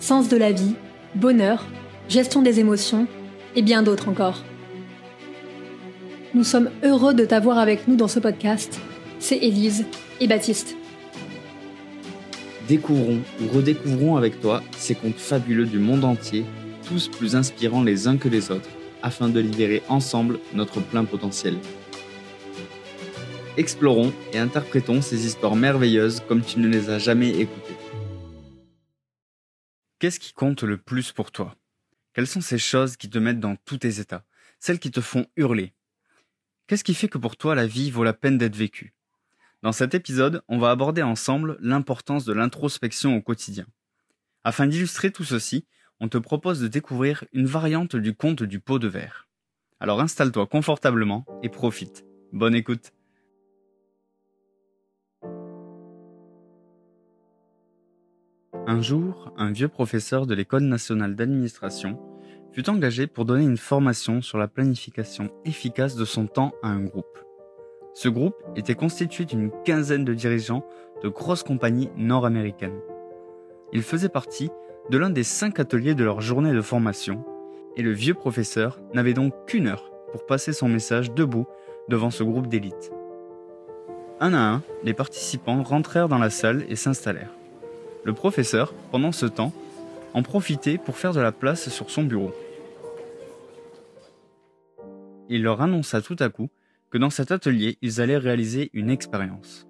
sens de la vie, bonheur, gestion des émotions et bien d'autres encore. Nous sommes heureux de t'avoir avec nous dans ce podcast. C'est Élise et Baptiste. Découvrons ou redécouvrons avec toi ces contes fabuleux du monde entier, tous plus inspirants les uns que les autres, afin de libérer ensemble notre plein potentiel. Explorons et interprétons ces histoires merveilleuses comme tu ne les as jamais écoutées. Qu'est-ce qui compte le plus pour toi? Quelles sont ces choses qui te mettent dans tous tes états Celles qui te font hurler? Qu'est-ce qui fait que pour toi la vie vaut la peine d'être vécue? Dans cet épisode, on va aborder ensemble l'importance de l'introspection au quotidien. Afin d'illustrer tout ceci, on te propose de découvrir une variante du conte du pot de verre. Alors installe-toi confortablement et profite. Bonne écoute Un jour, un vieux professeur de l'École nationale d'administration fut engagé pour donner une formation sur la planification efficace de son temps à un groupe. Ce groupe était constitué d'une quinzaine de dirigeants de grosses compagnies nord-américaines. Il faisait partie de l'un des cinq ateliers de leur journée de formation, et le vieux professeur n'avait donc qu'une heure pour passer son message debout devant ce groupe d'élite. Un à un, les participants rentrèrent dans la salle et s'installèrent. Le professeur, pendant ce temps, en profitait pour faire de la place sur son bureau. Il leur annonça tout à coup que dans cet atelier, ils allaient réaliser une expérience.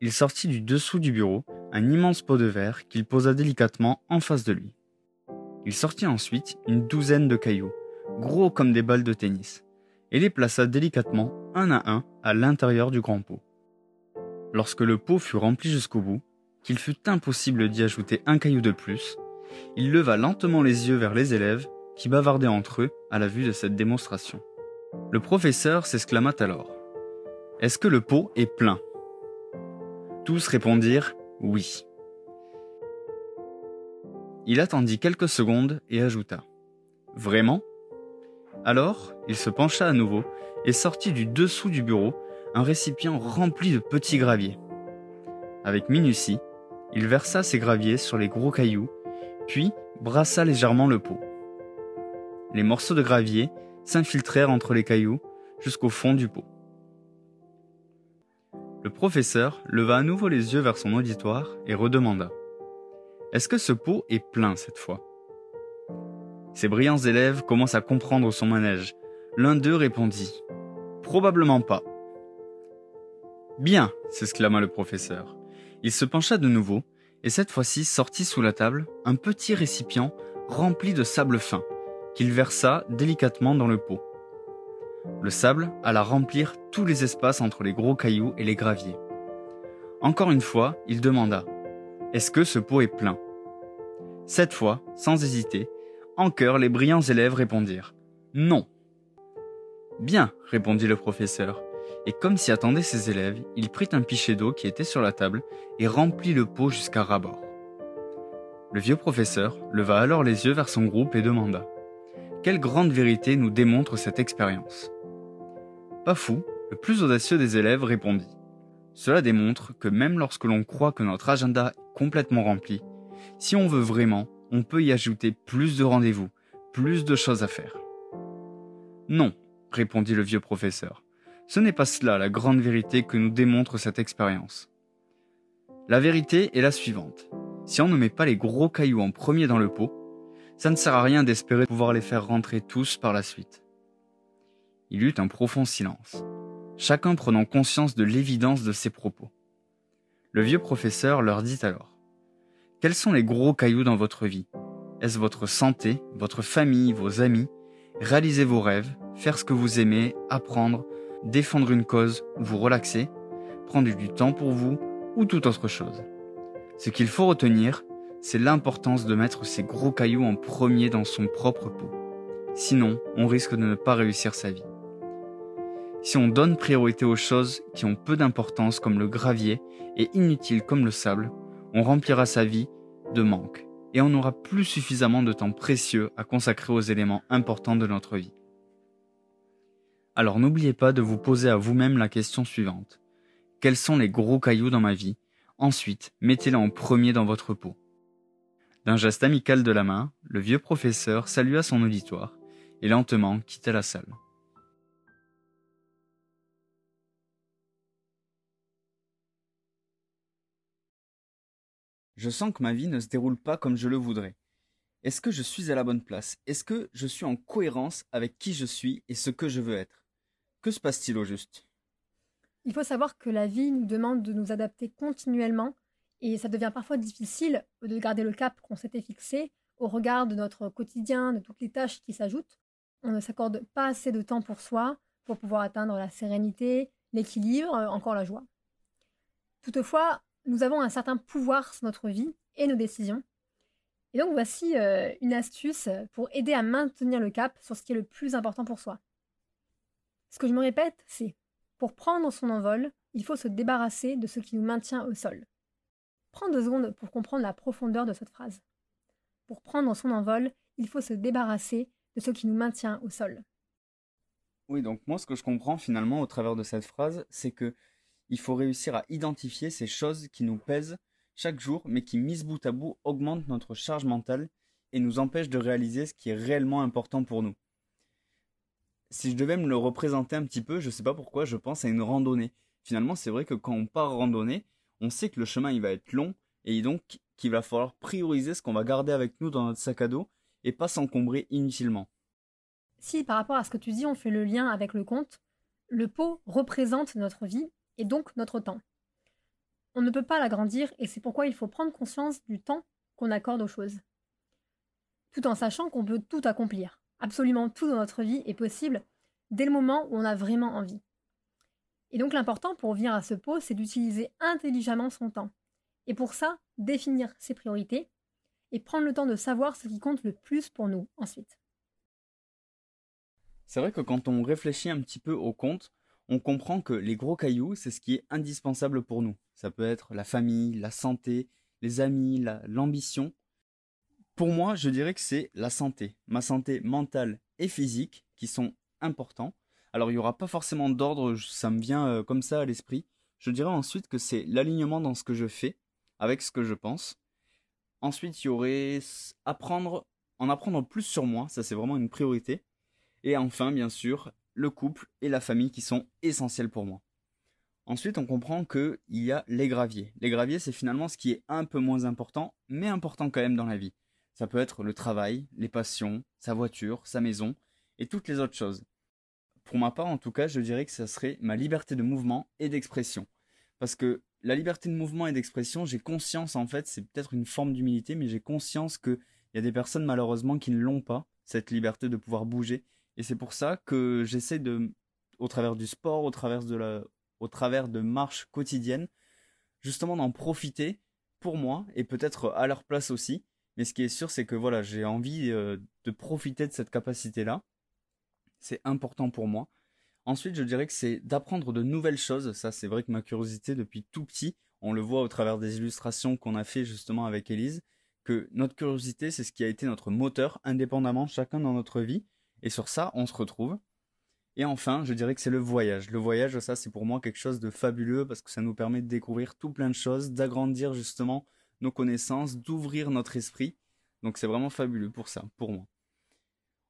Il sortit du dessous du bureau un immense pot de verre qu'il posa délicatement en face de lui. Il sortit ensuite une douzaine de cailloux, gros comme des balles de tennis, et les plaça délicatement un à un à l'intérieur du grand pot. Lorsque le pot fut rempli jusqu'au bout, qu'il fut impossible d'y ajouter un caillou de plus, il leva lentement les yeux vers les élèves qui bavardaient entre eux à la vue de cette démonstration. Le professeur s'exclama alors. Est-ce que le pot est plein? Tous répondirent oui. Il attendit quelques secondes et ajouta. Vraiment? Alors, il se pencha à nouveau et sortit du dessous du bureau un récipient rempli de petits graviers. Avec minutie, il versa ses graviers sur les gros cailloux, puis brassa légèrement le pot. Les morceaux de gravier s'infiltrèrent entre les cailloux jusqu'au fond du pot. Le professeur leva à nouveau les yeux vers son auditoire et redemanda. Est-ce que ce pot est plein cette fois? Ses brillants élèves commencent à comprendre son manège. L'un d'eux répondit. Probablement pas. Bien, s'exclama le professeur. Il se pencha de nouveau, et cette fois-ci sortit sous la table un petit récipient rempli de sable fin, qu'il versa délicatement dans le pot. Le sable alla remplir tous les espaces entre les gros cailloux et les graviers. Encore une fois, il demanda Est-ce que ce pot est plein? Cette fois, sans hésiter, en chœur, les brillants élèves répondirent Non. Bien, répondit le professeur, et comme s'y attendaient ses élèves, il prit un pichet d'eau qui était sur la table et remplit le pot jusqu'à ras-bord. Le vieux professeur leva alors les yeux vers son groupe et demanda Quelle grande vérité nous démontre cette expérience Pas fou, le plus audacieux des élèves répondit Cela démontre que même lorsque l'on croit que notre agenda est complètement rempli, si on veut vraiment, on peut y ajouter plus de rendez-vous, plus de choses à faire. Non, répondit le vieux professeur. Ce n'est pas cela la grande vérité que nous démontre cette expérience. La vérité est la suivante. Si on ne met pas les gros cailloux en premier dans le pot, ça ne sert à rien d'espérer pouvoir les faire rentrer tous par la suite. Il eut un profond silence, chacun prenant conscience de l'évidence de ses propos. Le vieux professeur leur dit alors Quels sont les gros cailloux dans votre vie? Est-ce votre santé, votre famille, vos amis? Réaliser vos rêves, faire ce que vous aimez, apprendre, défendre une cause ou vous relaxer, prendre du temps pour vous ou toute autre chose. Ce qu'il faut retenir, c'est l'importance de mettre ces gros cailloux en premier dans son propre pot. Sinon, on risque de ne pas réussir sa vie. Si on donne priorité aux choses qui ont peu d'importance comme le gravier et inutiles comme le sable, on remplira sa vie de manque et on n'aura plus suffisamment de temps précieux à consacrer aux éléments importants de notre vie. Alors n'oubliez pas de vous poser à vous-même la question suivante. Quels sont les gros cailloux dans ma vie? Ensuite, mettez-les en premier dans votre pot. D'un geste amical de la main, le vieux professeur salua son auditoire et lentement quitta la salle. Je sens que ma vie ne se déroule pas comme je le voudrais. Est-ce que je suis à la bonne place? Est-ce que je suis en cohérence avec qui je suis et ce que je veux être? Que se passe-t-il au juste? Il faut savoir que la vie nous demande de nous adapter continuellement et ça devient parfois difficile de garder le cap qu'on s'était fixé au regard de notre quotidien, de toutes les tâches qui s'ajoutent. On ne s'accorde pas assez de temps pour soi pour pouvoir atteindre la sérénité, l'équilibre, encore la joie. Toutefois, nous avons un certain pouvoir sur notre vie et nos décisions. Et donc voici euh, une astuce pour aider à maintenir le cap sur ce qui est le plus important pour soi. Ce que je me répète, c'est pour prendre son envol, il faut se débarrasser de ce qui nous maintient au sol. Prends deux secondes pour comprendre la profondeur de cette phrase. Pour prendre son envol, il faut se débarrasser de ce qui nous maintient au sol. Oui, donc moi ce que je comprends finalement au travers de cette phrase, c'est que il faut réussir à identifier ces choses qui nous pèsent chaque jour, mais qui, mises bout à bout, augmentent notre charge mentale et nous empêchent de réaliser ce qui est réellement important pour nous. Si je devais me le représenter un petit peu, je ne sais pas pourquoi, je pense à une randonnée. Finalement, c'est vrai que quand on part randonner, on sait que le chemin il va être long et donc qu'il va falloir prioriser ce qu'on va garder avec nous dans notre sac à dos et pas s'encombrer inutilement. Si par rapport à ce que tu dis, on fait le lien avec le compte, le pot représente notre vie et donc notre temps. On ne peut pas l'agrandir et c'est pourquoi il faut prendre conscience du temps qu'on accorde aux choses. Tout en sachant qu'on peut tout accomplir. Absolument tout dans notre vie est possible dès le moment où on a vraiment envie. Et donc l'important pour venir à ce pot, c'est d'utiliser intelligemment son temps. Et pour ça, définir ses priorités et prendre le temps de savoir ce qui compte le plus pour nous ensuite. C'est vrai que quand on réfléchit un petit peu au compte, on comprend que les gros cailloux, c'est ce qui est indispensable pour nous. Ça peut être la famille, la santé, les amis, l'ambition. Pour moi, je dirais que c'est la santé, ma santé mentale et physique qui sont importants. Alors il n'y aura pas forcément d'ordre, ça me vient euh, comme ça à l'esprit. Je dirais ensuite que c'est l'alignement dans ce que je fais, avec ce que je pense. Ensuite, il y aurait apprendre, en apprendre plus sur moi, ça c'est vraiment une priorité. Et enfin, bien sûr, le couple et la famille qui sont essentiels pour moi. Ensuite, on comprend qu'il y a les graviers. Les graviers, c'est finalement ce qui est un peu moins important, mais important quand même dans la vie. Ça peut être le travail, les passions, sa voiture, sa maison, et toutes les autres choses. Pour ma part, en tout cas, je dirais que ça serait ma liberté de mouvement et d'expression. Parce que la liberté de mouvement et d'expression, j'ai conscience, en fait, c'est peut-être une forme d'humilité, mais j'ai conscience qu'il y a des personnes malheureusement qui ne l'ont pas, cette liberté de pouvoir bouger, et c'est pour ça que j'essaie de, au travers du sport, au travers de la, au travers de marches quotidiennes, justement d'en profiter pour moi et peut-être à leur place aussi. Mais ce qui est sûr, c'est que voilà, j'ai envie euh, de profiter de cette capacité-là. C'est important pour moi. Ensuite, je dirais que c'est d'apprendre de nouvelles choses. Ça, c'est vrai que ma curiosité depuis tout petit, on le voit au travers des illustrations qu'on a fait justement avec Elise, que notre curiosité, c'est ce qui a été notre moteur, indépendamment chacun dans notre vie. Et sur ça, on se retrouve. Et enfin, je dirais que c'est le voyage. Le voyage, ça, c'est pour moi quelque chose de fabuleux parce que ça nous permet de découvrir tout plein de choses, d'agrandir justement nos connaissances, d'ouvrir notre esprit. Donc c'est vraiment fabuleux pour ça, pour moi.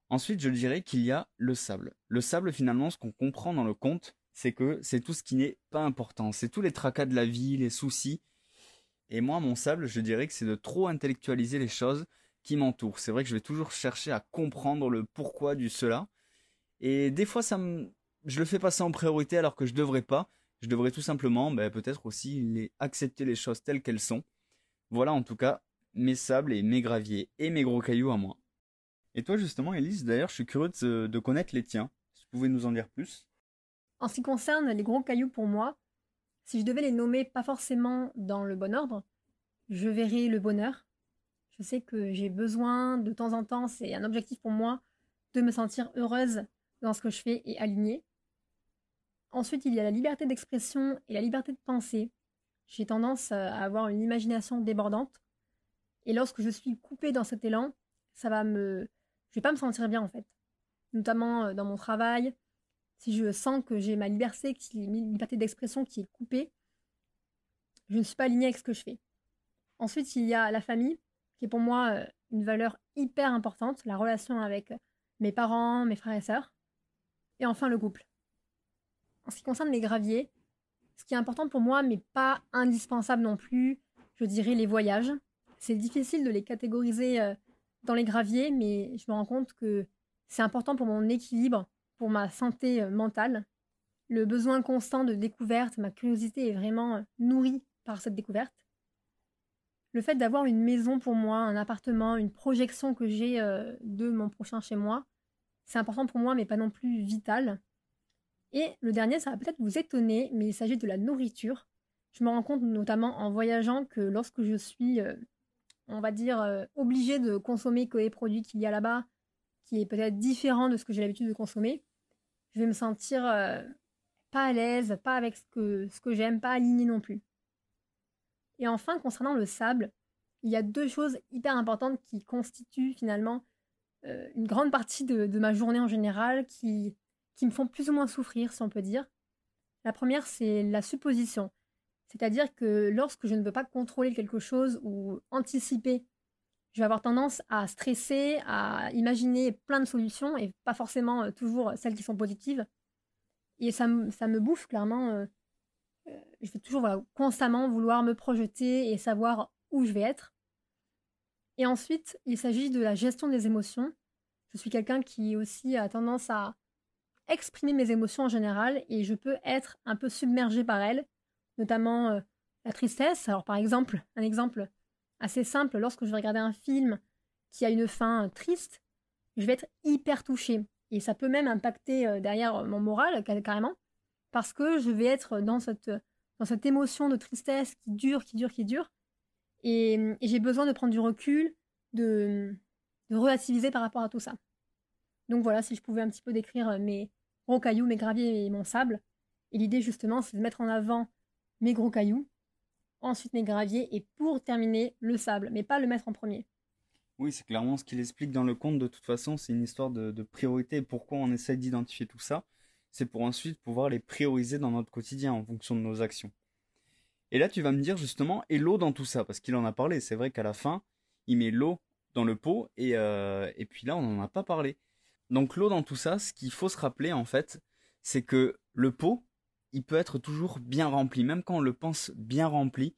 Ensuite, je dirais qu'il y a le sable. Le sable, finalement, ce qu'on comprend dans le conte, c'est que c'est tout ce qui n'est pas important. C'est tous les tracas de la vie, les soucis. Et moi, mon sable, je dirais que c'est de trop intellectualiser les choses qui m'entoure. C'est vrai que je vais toujours chercher à comprendre le pourquoi du cela. Et des fois, ça me... je le fais passer en priorité alors que je devrais pas. Je devrais tout simplement, ben, peut-être aussi les... accepter les choses telles qu'elles sont. Voilà en tout cas mes sables et mes graviers et mes gros cailloux à moi. Et toi justement, Elise, d'ailleurs, je suis curieux de, de connaître les tiens. Si tu pouvais nous en dire plus. En ce qui concerne les gros cailloux pour moi, si je devais les nommer pas forcément dans le bon ordre, je verrais le bonheur, je sais que j'ai besoin de temps en temps, c'est un objectif pour moi, de me sentir heureuse dans ce que je fais et alignée. Ensuite, il y a la liberté d'expression et la liberté de penser. J'ai tendance à avoir une imagination débordante. Et lorsque je suis coupée dans cet élan, ça va me. Je vais pas me sentir bien en fait. Notamment euh, dans mon travail. Si je sens que j'ai ma liberté, liberté d'expression qui est coupée, je ne suis pas alignée avec ce que je fais. Ensuite, il y a la famille qui est pour moi euh, une valeur hyper importante, la relation avec mes parents, mes frères et sœurs. Et enfin le couple. En ce qui concerne les graviers, ce qui est important pour moi, mais pas indispensable non plus, je dirais les voyages. C'est difficile de les catégoriser euh, dans les graviers, mais je me rends compte que c'est important pour mon équilibre, pour ma santé euh, mentale. Le besoin constant de découverte, ma curiosité est vraiment euh, nourrie par cette découverte. Le fait d'avoir une maison pour moi, un appartement, une projection que j'ai de mon prochain chez moi, c'est important pour moi, mais pas non plus vital. Et le dernier, ça va peut-être vous étonner, mais il s'agit de la nourriture. Je me rends compte notamment en voyageant que lorsque je suis, euh, on va dire, euh, obligée de consommer que les produits qu'il y a là-bas, qui est peut-être différent de ce que j'ai l'habitude de consommer, je vais me sentir euh, pas à l'aise, pas avec ce que, j'aime, pas alignée non plus. Et enfin, concernant le sable, il y a deux choses hyper importantes qui constituent finalement une grande partie de, de ma journée en général, qui qui me font plus ou moins souffrir, si on peut dire. La première, c'est la supposition. C'est-à-dire que lorsque je ne veux pas contrôler quelque chose ou anticiper, je vais avoir tendance à stresser, à imaginer plein de solutions et pas forcément euh, toujours celles qui sont positives. Et ça, ça me bouffe clairement. Euh, euh, je vais toujours constamment vouloir me projeter et savoir où je vais être. Et ensuite, il s'agit de la gestion des émotions. Je suis quelqu'un qui aussi a tendance à exprimer mes émotions en général et je peux être un peu submergée par elles, notamment euh, la tristesse. Alors par exemple, un exemple assez simple, lorsque je vais regarder un film qui a une fin triste, je vais être hyper touchée et ça peut même impacter euh, derrière mon moral carrément parce que je vais être dans cette dans cette émotion de tristesse qui dure, qui dure, qui dure et, j'ai besoin de prendre du recul, de relativiser par rapport à tout ça. Donc voilà, si je pouvais un petit peu décrire euh, mes gros cailloux, mes graviers et mon sable. Et l'idée justement, c'est de mettre en avant mes gros cailloux, ensuite mes graviers et pour terminer le sable, mais pas le mettre en premier. Oui, c'est clairement ce qu'il explique dans le conte. De toute façon, c'est une histoire de, priorité. pourquoi on essaie d'identifier tout ça? C'est pour ensuite pouvoir les prioriser dans notre quotidien en fonction de nos actions. Et là, tu vas me dire justement, et l'eau dans tout ça? Parce qu'il en a parlé. C'est vrai qu'à la fin, il met l'eau dans le pot et, euh, et puis là, on n'en a pas parlé. Donc l'eau dans tout ça, ce qu'il faut se rappeler en fait, c'est que le pot, il peut être toujours bien rempli, même quand on le pense bien rempli,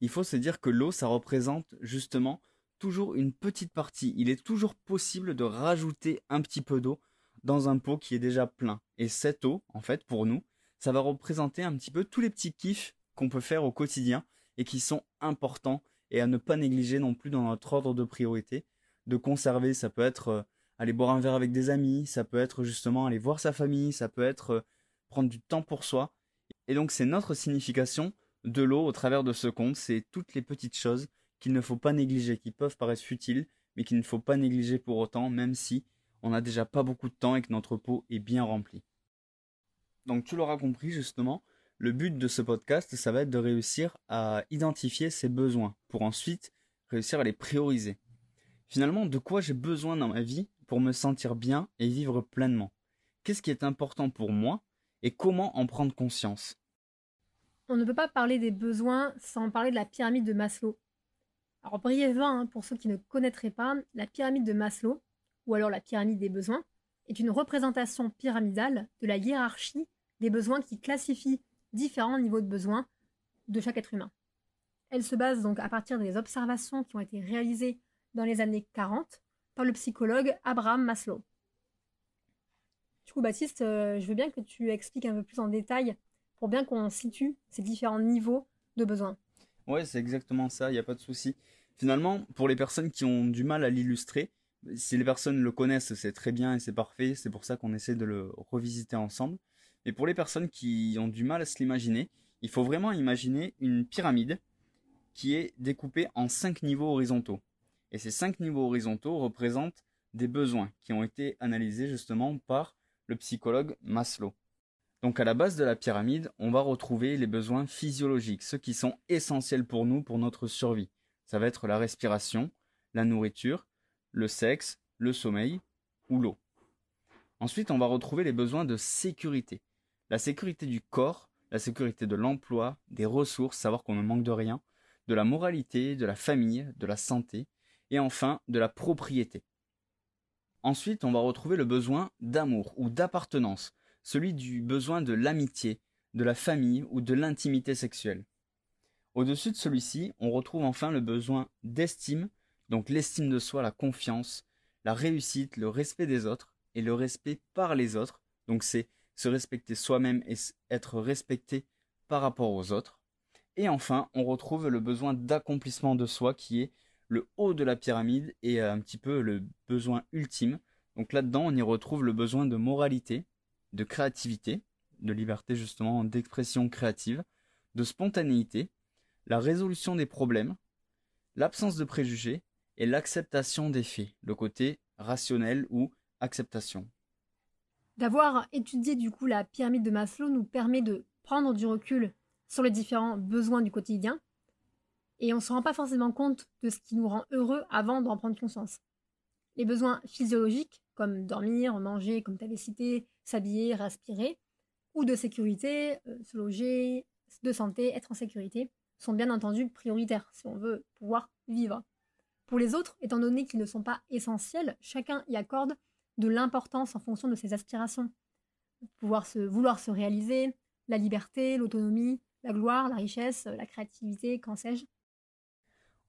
il faut se dire que l'eau, ça représente justement toujours une petite partie. Il est toujours possible de rajouter un petit peu d'eau dans un pot qui est déjà plein. Et cette eau, en fait, pour nous, ça va représenter un petit peu tous les petits kiffs qu'on peut faire au quotidien et qui sont importants et à ne pas négliger non plus dans notre ordre de priorité. De conserver, ça peut être euh, aller boire un verre avec des amis, ça peut être justement aller voir sa famille, ça peut être euh, prendre du temps pour soi. Et donc c'est notre signification de l'eau au travers de ce conte, c'est toutes les petites choses qu'il ne faut pas négliger, qui peuvent paraître futiles, mais qu'il ne faut pas négliger pour autant, même si on n'a déjà pas beaucoup de temps et que notre peau est bien remplie. Donc tu l'auras compris justement, le but de ce podcast, ça va être de réussir à identifier ses besoins, pour ensuite réussir à les prioriser. Finalement, de quoi j'ai besoin dans ma vie pour me sentir bien et vivre pleinement Qu'est-ce qui est important pour moi et comment en prendre conscience? On ne peut pas parler des besoins sans parler de la pyramide de Maslow. Alors brièvement, hein, pour ceux qui ne connaîtraient pas, la pyramide de Maslow, ou alors la pyramide des besoins, est une représentation pyramidale de la hiérarchie des besoins qui classifie différents niveaux de besoins de chaque être humain. Elle se base donc à partir des observations qui ont été réalisées dans les années 40 le psychologue Abraham Maslow. Du coup, Baptiste, euh, je veux bien que tu expliques un peu plus en détail pour bien qu'on situe ces différents niveaux de besoins. Ouais, c'est exactement ça, il n'y a pas de souci. Finalement, pour les personnes qui ont du mal à l'illustrer, si les personnes le connaissent, c'est très bien et c'est parfait, c'est pour ça qu'on essaie de le revisiter ensemble. Mais pour les personnes qui ont du mal à se l'imaginer, il faut vraiment imaginer une pyramide qui est découpée en cinq niveaux horizontaux. Et ces cinq niveaux horizontaux représentent des besoins qui ont été analysés justement par le psychologue Maslow. Donc à la base de la pyramide, on va retrouver les besoins physiologiques, ceux qui sont essentiels pour nous, pour notre survie. Ça va être la respiration, la nourriture, le sexe, le sommeil ou l'eau. Ensuite, on va retrouver les besoins de sécurité. La sécurité du corps, la sécurité de l'emploi, des ressources, savoir qu'on ne manque de rien, de la moralité, de la famille, de la santé, et enfin de la propriété. Ensuite, on va retrouver le besoin d'amour ou d'appartenance, celui du besoin de l'amitié, de la famille ou de l'intimité sexuelle. Au-dessus de celui-ci, on retrouve enfin le besoin d'estime, donc l'estime de soi, la confiance, la réussite, le respect des autres et le respect par les autres. Donc c'est se respecter soi-même et être respecté par rapport aux autres. Et enfin, on retrouve le besoin d'accomplissement de soi qui est le haut de la pyramide et un petit peu le besoin ultime. Donc là-dedans, on y retrouve le besoin de moralité, de créativité, de liberté justement d'expression créative, de spontanéité, la résolution des problèmes, l'absence de préjugés et l'acceptation des faits, le côté rationnel ou acceptation. D'avoir étudié du coup la pyramide de Maslow nous permet de prendre du recul sur les différents besoins du quotidien et on ne se rend pas forcément compte de ce qui nous rend heureux avant d'en prendre conscience. Les besoins physiologiques, comme dormir, manger, comme tu avais cité, s'habiller, respirer, ou de sécurité, euh, se loger, de santé, être en sécurité, sont bien entendu prioritaires si on veut pouvoir vivre. Pour les autres, étant donné qu'ils ne sont pas essentiels, chacun y accorde de l'importance en fonction de ses aspirations. Pouvoir se, vouloir se réaliser, la liberté, l'autonomie, la gloire, la richesse, la créativité, qu'en sais-je.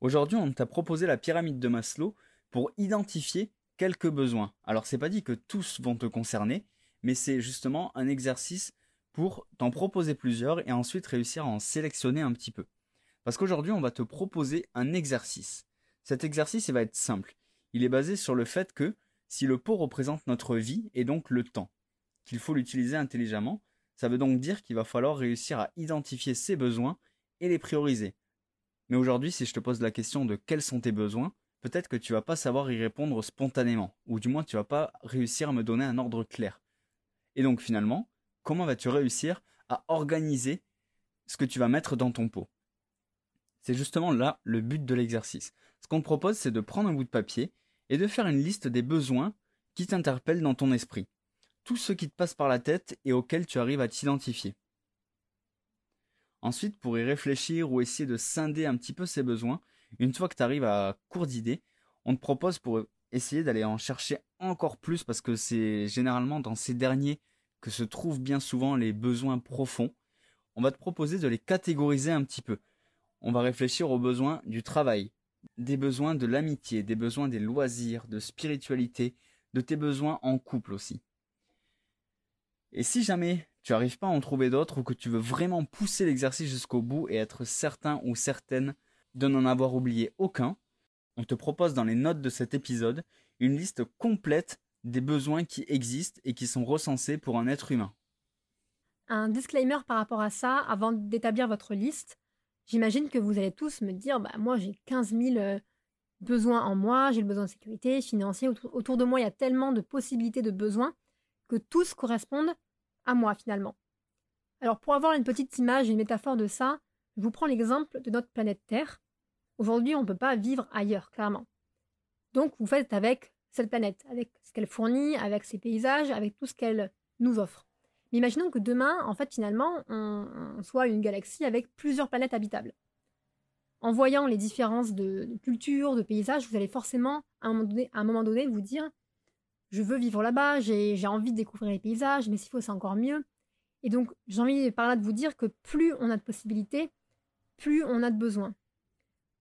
Aujourd'hui, on t'a proposé la pyramide de Maslow pour identifier quelques besoins. Alors, c'est pas dit que tous vont te concerner, mais c'est justement un exercice pour t'en proposer plusieurs et ensuite réussir à en sélectionner un petit peu. Parce qu'aujourd'hui, on va te proposer un exercice. Cet exercice, il va être simple. Il est basé sur le fait que si le pot représente notre vie et donc le temps, qu'il faut l'utiliser intelligemment, ça veut donc dire qu'il va falloir réussir à identifier ses besoins et les prioriser. Mais aujourd'hui, si je te pose la question de quels sont tes besoins, peut-être que tu vas pas savoir y répondre spontanément, ou du moins tu vas pas réussir à me donner un ordre clair. Et donc finalement, comment vas-tu réussir à organiser ce que tu vas mettre dans ton pot? C'est justement là le but de l'exercice. Ce qu'on te propose, c'est de prendre un bout de papier et de faire une liste des besoins qui t'interpellent dans ton esprit. Tout ce qui te passe par la tête et auquel tu arrives à t'identifier. Ensuite, pour y réfléchir ou essayer de scinder un petit peu ces besoins, une fois que tu arrives à court d'idées, on te propose pour essayer d'aller en chercher encore plus parce que c'est généralement dans ces derniers que se trouvent bien souvent les besoins profonds. On va te proposer de les catégoriser un petit peu on va réfléchir aux besoins du travail, des besoins de l'amitié, des besoins des loisirs, de spiritualité, de tes besoins en couple aussi. Et si jamais tu n'arrives pas à en trouver d'autres ou que tu veux vraiment pousser l'exercice jusqu'au bout et être certain ou certaine de n'en avoir oublié aucun, on te propose dans les notes de cet épisode une liste complète des besoins qui existent et qui sont recensés pour un être humain. Un disclaimer par rapport à ça, avant d'établir votre liste, J'imagine que vous allez tous me dire, bah, moi j'ai 15 000 euh, besoins en moi, j'ai le besoin de sécurité, financier, autour, de moi il y a tellement de possibilités de besoins que tous correspondent à moi finalement. Alors pour avoir une petite image, une métaphore de ça, je vous prends l'exemple de notre planète Terre. Aujourd'hui on ne peut pas vivre ailleurs, clairement. Donc vous faites avec cette planète, avec ce qu'elle fournit, avec ses paysages, avec tout ce qu'elle nous offre. Mais imaginons que demain, en fait, finalement, on, soit une galaxie avec plusieurs planètes habitables. En voyant les différences de, culture, de paysage, vous allez forcément, à un moment donné, à un moment donné vous dire je veux vivre là-bas, j'ai envie de découvrir les paysages, mais s'il faut, c'est encore mieux. Et donc, j'ai envie par là de vous dire que plus on a de possibilités, plus on a de besoins.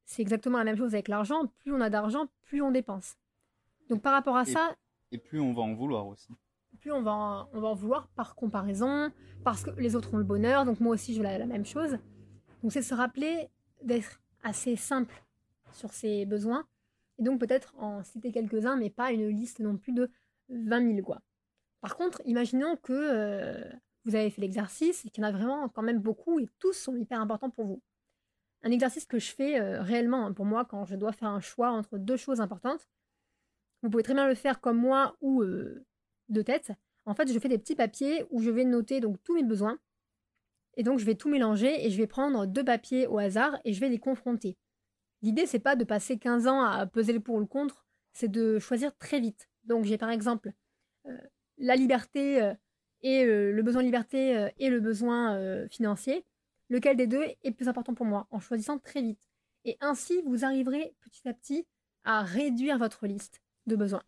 C'est exactement la même chose avec l'argent. Plus on a d'argent, plus on dépense. Donc, par rapport à ça. Et plus on va en vouloir aussi plus on va, en, on va en vouloir par comparaison, parce que les autres ont le bonheur, donc moi aussi je veux la, même chose. Donc c'est se rappeler d'être assez simple sur ses besoins, et donc peut-être en citer quelques-uns, mais pas une liste non plus de 20 000 quoi. Par contre, imaginons que euh, vous avez fait l'exercice et qu'il y en a vraiment quand même beaucoup et tous sont hyper importants pour vous. Un exercice que je fais euh, réellement hein, pour moi quand je dois faire un choix entre deux choses importantes. Vous pouvez très bien le faire comme moi ou euh, de tête, en fait, je fais des petits papiers où je vais noter donc tous mes besoins. Et donc, je vais tout mélanger et je vais prendre deux papiers au hasard et je vais les confronter. L'idée, c'est pas de passer 15 ans à peser le pour ou le contre, c'est de choisir très vite. Donc, j'ai par exemple euh, la liberté euh, et euh, le besoin de liberté et le besoin financier. Lequel des deux est plus important pour moi en choisissant très vite. Et ainsi, vous arriverez petit à petit à réduire votre liste de besoins.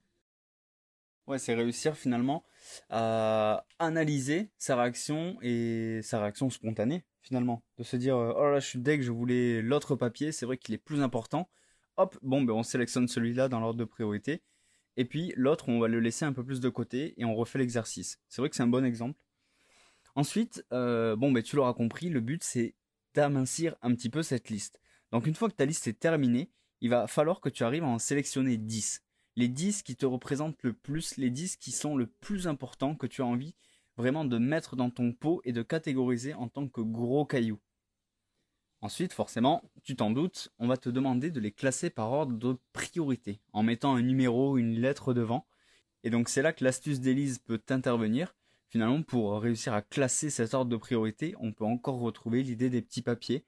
Ouais, c'est réussir finalement à analyser sa réaction et sa réaction spontanée finalement. De se dire, oh là, je suis deg, je voulais l'autre papier, c'est vrai qu'il est plus important. Hop, bon, ben on sélectionne celui-là dans l'ordre de priorité. Et puis l'autre, on va le laisser un peu plus de côté et on refait l'exercice. C'est vrai que c'est un bon exemple. Ensuite, euh, bon, ben tu l'auras compris, le but c'est d'amincir un petit peu cette liste. Donc une fois que ta liste est terminée, il va falloir que tu arrives à en sélectionner 10. Les 10 qui te représentent le plus, les 10 qui sont le plus importants que tu as envie vraiment de mettre dans ton pot et de catégoriser en tant que gros cailloux. Ensuite, forcément, tu t'en doutes, on va te demander de les classer par ordre de priorité, en mettant un numéro, une lettre devant. Et donc c'est là que l'astuce d'Élise peut intervenir. Finalement, pour réussir à classer cet ordre de priorité, on peut encore retrouver l'idée des petits papiers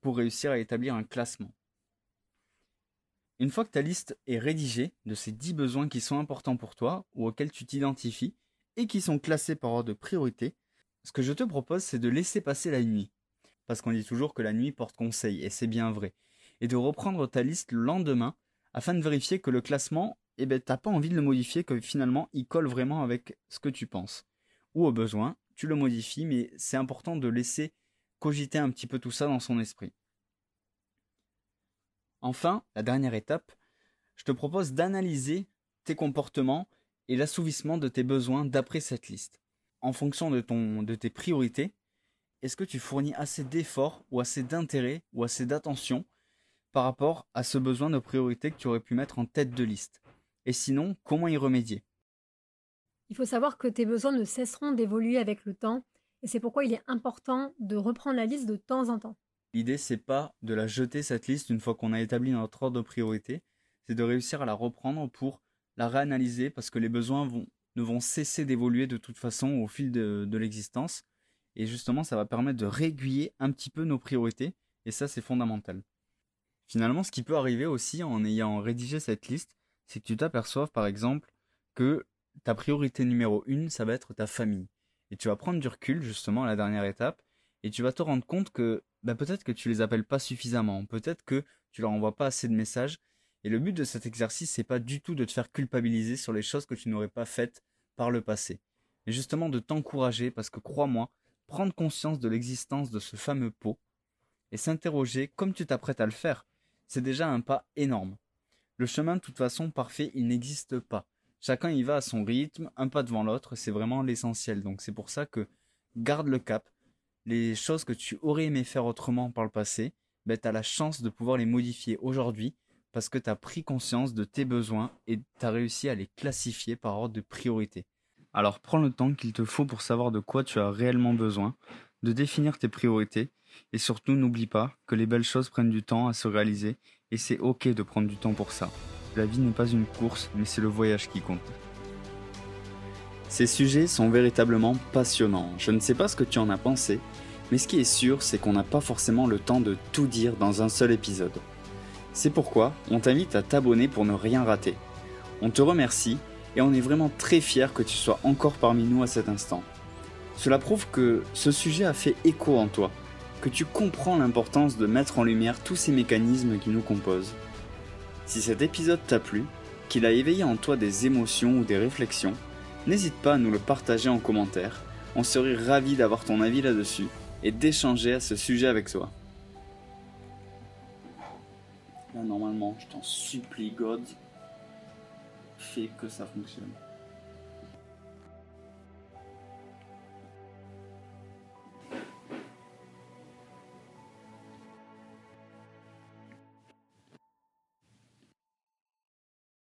pour réussir à établir un classement. Une fois que ta liste est rédigée de ces 10 besoins qui sont importants pour toi ou auxquels tu t'identifies et qui sont classés par ordre de priorité, ce que je te propose c'est de laisser passer la nuit. Parce qu'on dit toujours que la nuit porte conseil, et c'est bien vrai. Et de reprendre ta liste le lendemain afin de vérifier que le classement, eh ben, t'as pas envie de le modifier, que finalement il colle vraiment avec ce que tu penses. Ou au besoin, tu le modifies, mais c'est important de laisser cogiter un petit peu tout ça dans son esprit. Enfin, la dernière étape, je te propose d'analyser tes comportements et l'assouvissement de tes besoins d'après cette liste. En fonction de, de tes priorités, est-ce que tu fournis assez d'efforts ou assez d'intérêt ou assez d'attention par rapport à ce besoin de priorité que tu aurais pu mettre en tête de liste? Et sinon, comment y remédier? Il faut savoir que tes besoins ne cesseront d'évoluer avec le temps et c'est pourquoi il est important de reprendre la liste de temps en temps. L'idée, c'est pas de la jeter cette liste une fois qu'on a établi notre ordre de priorité, c'est de réussir à la reprendre pour la réanalyser parce que les besoins ne vont cesser d'évoluer de toute façon au fil de, l'existence. Et justement, ça va permettre de réguiller un petit peu nos priorités. Et ça, c'est fondamental. Finalement, ce qui peut arriver aussi en ayant rédigé cette liste, c'est que tu t'aperçoives par exemple que ta priorité numéro une, ça va être ta famille. Et tu vas prendre du recul justement à la dernière étape et tu vas te rendre compte que bah, peut-être que tu les appelles pas suffisamment, peut-être que tu leur envoies pas assez de messages. Et le but de cet exercice, c'est pas du tout de te faire culpabiliser sur les choses que tu n'aurais pas faites par le passé, mais justement de t'encourager parce que crois-moi, prendre conscience de l'existence de ce fameux pot et s'interroger comme tu t'apprêtes à le faire, c'est déjà un pas énorme. Le chemin de toute façon parfait, il n'existe pas. Chacun y va à son rythme, un pas devant l'autre, c'est vraiment l'essentiel. Donc c'est pour ça que garde le cap, les choses que tu aurais aimé faire autrement par le passé, ben, tu as la chance de pouvoir les modifier aujourd'hui parce que tu as pris conscience de tes besoins et tu as réussi à les classifier par ordre de priorité. Alors prends le temps qu'il te faut pour savoir de quoi tu as réellement besoin, de définir tes priorités et surtout n'oublie pas que les belles choses prennent du temps à se réaliser et c'est ok de prendre du temps pour ça. La vie n'est pas une course mais c'est le voyage qui compte. Ces sujets sont véritablement passionnants. Je ne sais pas ce que tu en as pensé, mais ce qui est sûr, c'est qu'on n'a pas forcément le temps de tout dire dans un seul épisode. C'est pourquoi on t'invite à t'abonner pour ne rien rater. On te remercie et on est vraiment très fiers que tu sois encore parmi nous à cet instant. Cela prouve que ce sujet a fait écho en toi, que tu comprends l'importance de mettre en lumière tous ces mécanismes qui nous composent. Si cet épisode t'a plu, qu'il a éveillé en toi des émotions ou des réflexions, N'hésite pas à nous le partager en commentaire, on serait ravis d'avoir ton avis là-dessus et d'échanger à ce sujet avec toi. Là, normalement, je t'en supplie, God, fais que ça fonctionne.